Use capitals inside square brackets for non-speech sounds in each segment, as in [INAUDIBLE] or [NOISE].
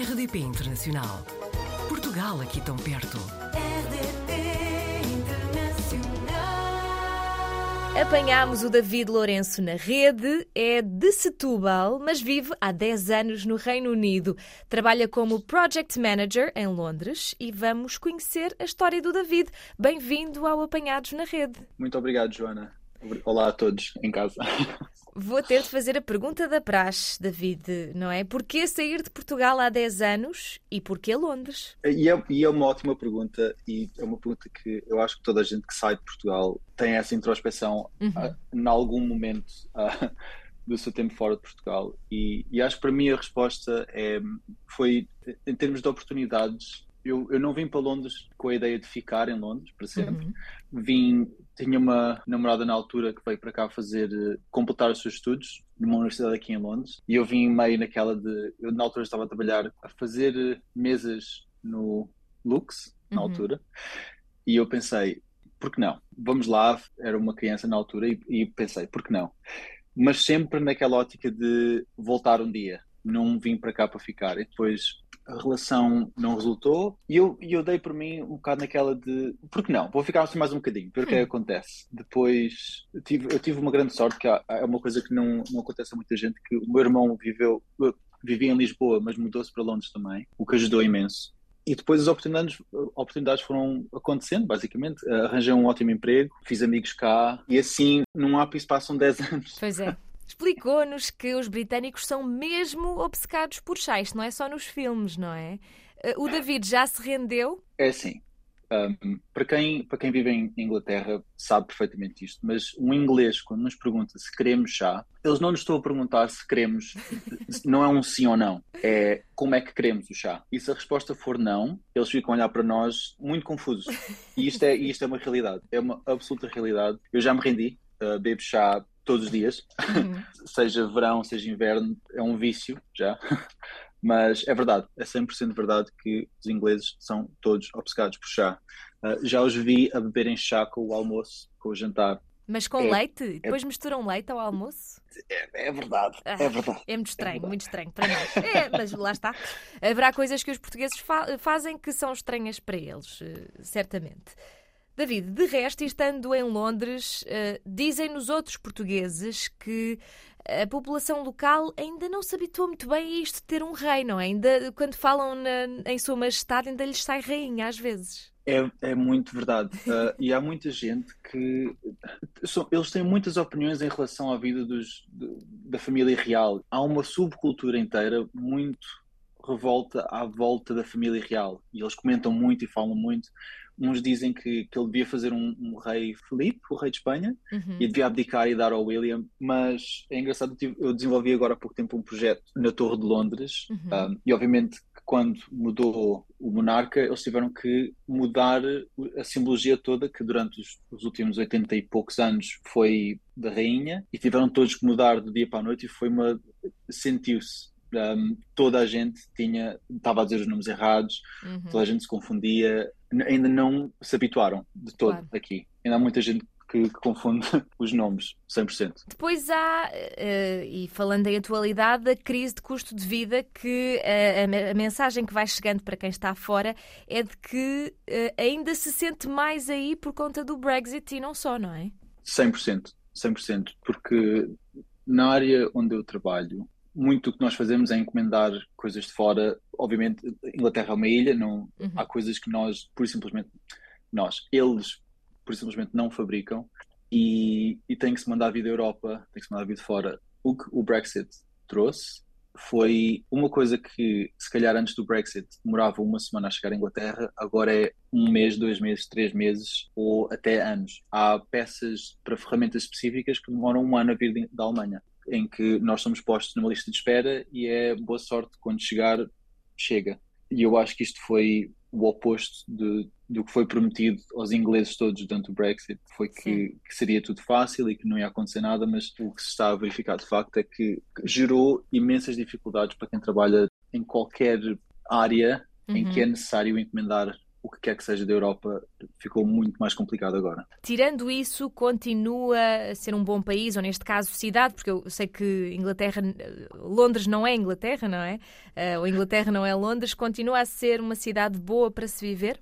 RDP Internacional. Portugal aqui tão perto. RDP Internacional. Apanhámos o David Lourenço na rede, é de Setúbal, mas vive há 10 anos no Reino Unido. Trabalha como Project Manager em Londres e vamos conhecer a história do David. Bem-vindo ao Apanhados na Rede. Muito obrigado, Joana. Olá a todos em casa. Vou ter de fazer a pergunta da praxe, David, não é? Porquê sair de Portugal há 10 anos e porquê Londres? E é, e é uma ótima pergunta, e é uma pergunta que eu acho que toda a gente que sai de Portugal tem essa introspeção Uhum. ah, em algum momento ah, [LAUGHS] do seu tempo fora de Portugal. E, e acho que para mim a resposta é, foi, em termos de oportunidades, eu, eu não vim para Londres com a ideia de ficar em Londres para sempre. Uhum. Vim, tinha uma namorada na altura que veio para cá fazer, eh, completar os seus estudos numa universidade aqui em Londres e eu vim meio naquela de, eu na altura estava a trabalhar a fazer eh, mesas no Lux, na Uhum. altura, e eu pensei, por que não? Vamos lá, era uma criança na altura e, e pensei, por que não? Mas sempre naquela ótica de voltar um dia, não vim para cá para ficar. E depois a relação não resultou e eu, eu dei por mim um bocado naquela de por que não? Vou ficar assim mais um bocadinho, ver o que é que acontece. Depois eu tive, eu tive uma grande sorte, que é uma coisa que não, não acontece a muita gente, que o meu irmão viveu, vivia em Lisboa, mas mudou-se para Londres também, o que ajudou imenso. E depois as oportunidades, oportunidades foram acontecendo, basicamente. Arranjei um ótimo emprego, fiz amigos cá e assim, num ápice passam 10 [LAUGHS] anos. Pois é. Explicou-nos que os britânicos são mesmo obcecados por chá. Isto não é só nos filmes, não é? Eh, O David já se rendeu? É assim, hum, para, quem, para quem vive em Inglaterra sabe perfeitamente isto, mas um inglês, quando nos pergunta se queremos chá, eles não nos estão a perguntar se queremos, não é um sim ou não, é como é que queremos o chá. E se a resposta for não, eles ficam a olhar para nós muito confusos. E isto é, isto é uma realidade, é uma absoluta realidade. Eu já me rendi, uh, bebo chá todos os dias, Uhum. [LAUGHS] seja verão, seja inverno, é um vício já. [LAUGHS] Mas é verdade, é 100% verdade que os ingleses são todos obcecados por chá. Uh, já os vi a beberem chá com o almoço, com o jantar. Mas com É- leite? E depois misturam leite ao almoço? É, é verdade, Ah, é verdade. É muito estranho, verdade. muito estranho para nós. É, mas lá está. Haverá coisas que os portugueses fa- fazem que são estranhas para eles, eh, certamente. David, de resto, estando em Londres, eh, dizem-nos outros portugueses que a população local ainda não se habituou muito bem a isto de ter um rei, não é? Ainda, quando falam na- em Sua Majestade, ainda lhes sai rainha às vezes. É, é muito verdade. Uh, [LAUGHS] e há muita gente que. são- eles têm muitas opiniões em relação à vida dos, do- da família real. Há uma subcultura inteira muito revolta à volta da família real. E eles comentam muito e falam muito. Uns dizem que, que ele devia fazer um, um rei Felipe, o rei de Espanha, Uhum. e devia abdicar e dar ao William. Mas é engraçado, eu, desenvolvi agora há pouco tempo um projeto na Torre de Londres, Uhum. um, e obviamente quando mudou o monarca, eles tiveram que mudar a simbologia toda, que durante os, os últimos 80 e poucos anos foi da rainha, e tiveram todos que mudar do dia para a noite, e foi uma. sentiu-se. Um, toda a gente tinha, estava a dizer os nomes errados, Uhum. toda a gente se confundia, ainda não se habituaram de todo Claro. aqui. Ainda há muita gente que, que confunde [LAUGHS] os nomes, 100%. Depois há, eh, e falando em atualidade, a crise de custo de vida, que eh, a, me- a mensagem que vai chegando para quem está fora é de que eh, ainda se sente mais aí por conta do Brexit e não só, não é? 100%, 100%, porque na área onde eu trabalho, muito o que nós fazemos é encomendar coisas de fora. Obviamente, Inglaterra é uma ilha, não, Uhum. há coisas que nós, por simplesmente, nós, eles, por simplesmente não fabricam e, e tem que se mandar vir da Europa, tem que se mandar vir de fora. O que o Brexit trouxe foi uma coisa que, se calhar antes do Brexit, demorava uma semana a chegar à Inglaterra, agora é um mês, dois meses, três meses ou até anos. Há peças para ferramentas específicas que demoram um ano a vir da Alemanha, em que nós somos postos numa lista de espera e é boa sorte quando chegar, chega. E eu acho que isto foi o oposto de, do que foi prometido aos ingleses todos durante o Brexit. Foi que, que seria tudo fácil e que não ia acontecer nada, mas o que se está a verificar de facto é que gerou imensas dificuldades para quem trabalha em qualquer área em Uhum. que é necessário encomendar o que quer que seja da Europa ficou muito mais complicado agora. Tirando isso, continua a ser um bom país, ou neste caso cidade, porque eu sei que Inglaterra, Londres não é Inglaterra, não é? Uh, ou Inglaterra não é Londres, continua a ser uma cidade boa para se viver?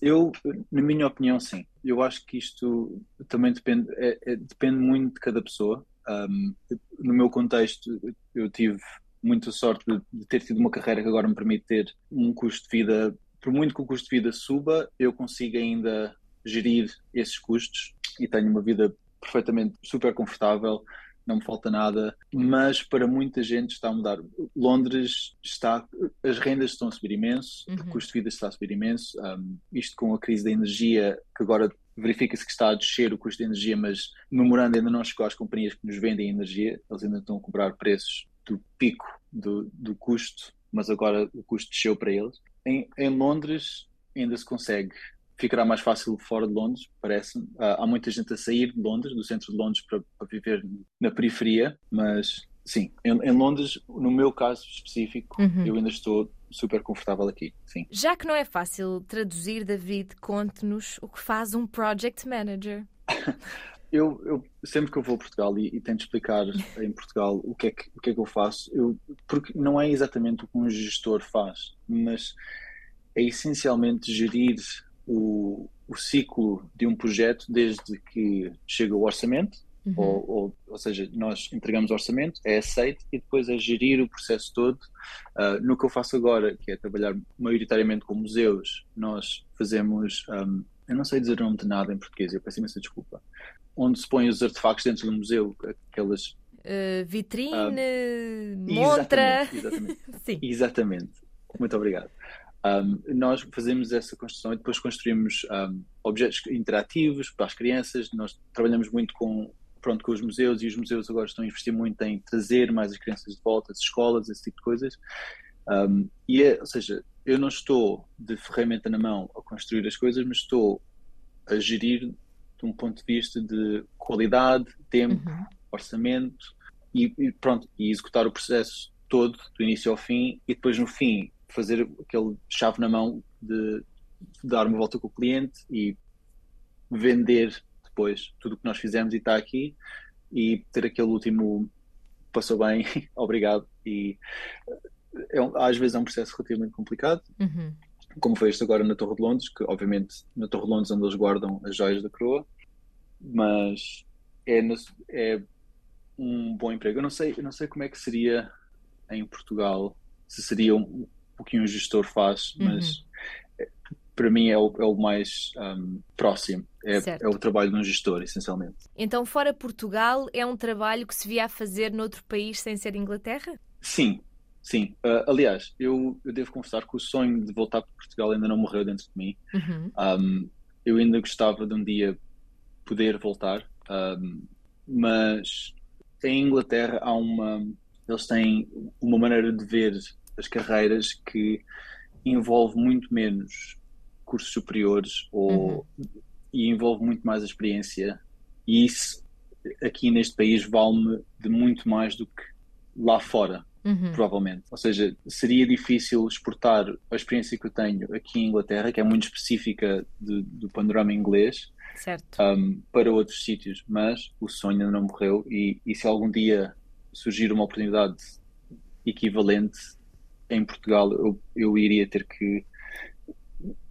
Eu, na minha opinião, sim. Eu acho que isto também depende, é, é, depende muito de cada pessoa. Um, no meu contexto, eu tive muita sorte de, de, ter tido uma carreira que agora me permite ter um custo de vida. Por muito que o custo de vida suba, eu consigo ainda gerir esses custos e tenho uma vida perfeitamente super confortável não me falta nada, mas para muita gente está a mudar. Londres está, as rendas estão a subir imenso, uhum. o custo de vida está a subir imenso, um, isto com a crise da energia, que agora verifica-se que está a descer o custo de energia, mas o memorando ainda não chegou às companhias que nos vendem energia, eles ainda estão a cobrar preços do pico do, do custo, mas agora o custo desceu para eles. Em, em Londres ainda se consegue ficará mais fácil fora de Londres, parece-me. Uh, há muita gente a sair de Londres, do centro de Londres, para, para viver na periferia, mas sim, em, em, Londres, no meu caso específico, uhum. eu ainda estou super confortável aqui, sim. Já que não é fácil traduzir, David, conte-nos o que faz um project manager. [LAUGHS] eu, eu, sempre que eu vou a Portugal e, e, tento explicar em Portugal o que é que, o que, é que eu faço, eu, porque não é exatamente o que um gestor faz, mas é essencialmente gerir o, o ciclo de um projeto desde que chega o orçamento, uhum. ou, ou, ou, seja, nós entregamos o orçamento, é aceito e depois é gerir o processo todo. Uh, no que eu faço agora, que é trabalhar maioritariamente com museus, nós fazemos, um, eu não sei dizer o nome de nada em português, eu peço imensa desculpa, onde se põem os artefactos dentro do museu, aquelas. Uh, vitrine, uh, montra. Exatamente, exatamente. [LAUGHS] Sim. exatamente. Muito obrigado. Um, nós fazemos essa construção e depois construímos um, objetos interativos para as crianças. Nós trabalhamos muito com, pronto, com os museus e os museus agora estão a investir muito em trazer mais as crianças de volta, as escolas, esse tipo de coisas. Um, e é, ou seja, eu não estou de ferramenta na mão a construir as coisas, mas estou a gerir de um ponto de vista de qualidade, tempo, uhum. orçamento e, e, pronto, e executar o processo todo, do início ao fim, e depois no fim fazer aquele chave na mão de, dar uma volta com o cliente e vender depois tudo o que nós fizemos e está aqui e ter aquele último passou bem, [LAUGHS] obrigado e é um, às vezes é um processo relativamente complicado uhum. como foi este agora na Torre de Londres que obviamente na Torre de Londres onde eles guardam as joias da coroa mas é, é um bom emprego eu não sei eu não sei como é que seria em Portugal se seria um, o que um gestor faz, mas uhum. para mim é o, é o mais um, próximo. É, é, o trabalho de um gestor, essencialmente. Então, fora Portugal, é um trabalho que se via a fazer noutro país sem ser Inglaterra? Sim, sim. Uh, aliás, eu, eu devo confessar que o sonho de voltar para Portugal ainda não morreu dentro de mim. Uhum. Um, eu ainda gostava de um dia poder voltar, um, mas em Inglaterra há uma. Eles têm uma maneira de ver as carreiras que envolve muito menos cursos superiores ou, uhum. e envolve muito mais a experiência e isso aqui neste país vale-me de muito mais do que lá fora uhum. provavelmente, ou seja seria difícil exportar a experiência que eu tenho aqui em Inglaterra, que é muito específica de, do panorama inglês um, para outros sítios, mas o sonho ainda não morreu e, e se algum dia surgir uma oportunidade equivalente em Portugal eu, eu iria ter que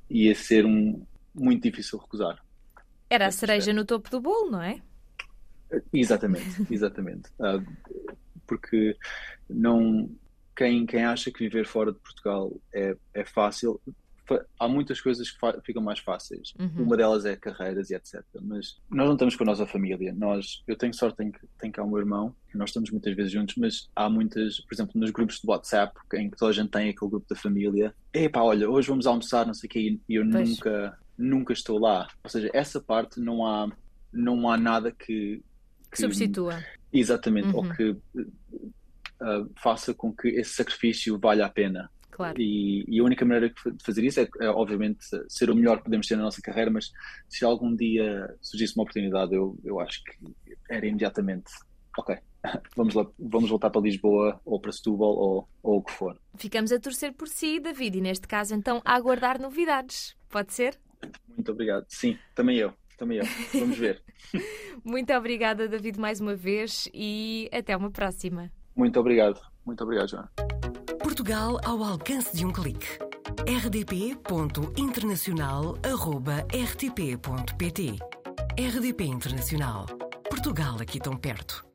ia ser um muito difícil recusar. Era a cereja no topo do bolo, não é? Exatamente, exatamente. Uh, [LAUGHS] porque não quem, quem acha que viver fora de Portugal é, é fácil, há muitas coisas que ficam mais fáceis. Uhum. Uma delas é carreiras e etc. Mas nós não estamos com a nossa família. Nós, eu tenho sorte em que tenho cá o meu irmão, nós estamos muitas vezes juntos, mas há muitas, por exemplo, nos grupos de WhatsApp, em que toda a gente tem aquele grupo da família. Epá, olha, hoje vamos almoçar, não sei o quê, e eu pois. nunca, nunca estou lá. Ou seja, essa parte não há, não há nada que, que substitua. Exatamente, uhum. ou que uh, faça com que esse sacrifício valha a pena. Claro. E, e, a única maneira de fazer isso é, é, obviamente, ser o melhor que podemos ter na nossa carreira, mas se algum dia surgisse uma oportunidade, eu, eu acho que era imediatamente, ok, [LAUGHS] vamos, lá, vamos voltar para Lisboa ou para Setúbal ou, ou o que for. Ficamos a torcer por si, David, e neste caso, então, a aguardar novidades. Pode ser? Muito obrigado. Sim, também eu. Também eu. Vamos ver. [LAUGHS] Muito obrigada, David, mais uma vez e até uma próxima. Muito obrigado. Muito obrigado, Joana. Portugal ao alcance de um clique. rdp.internacional.rtp.pt RDP Internacional. Portugal aqui tão perto.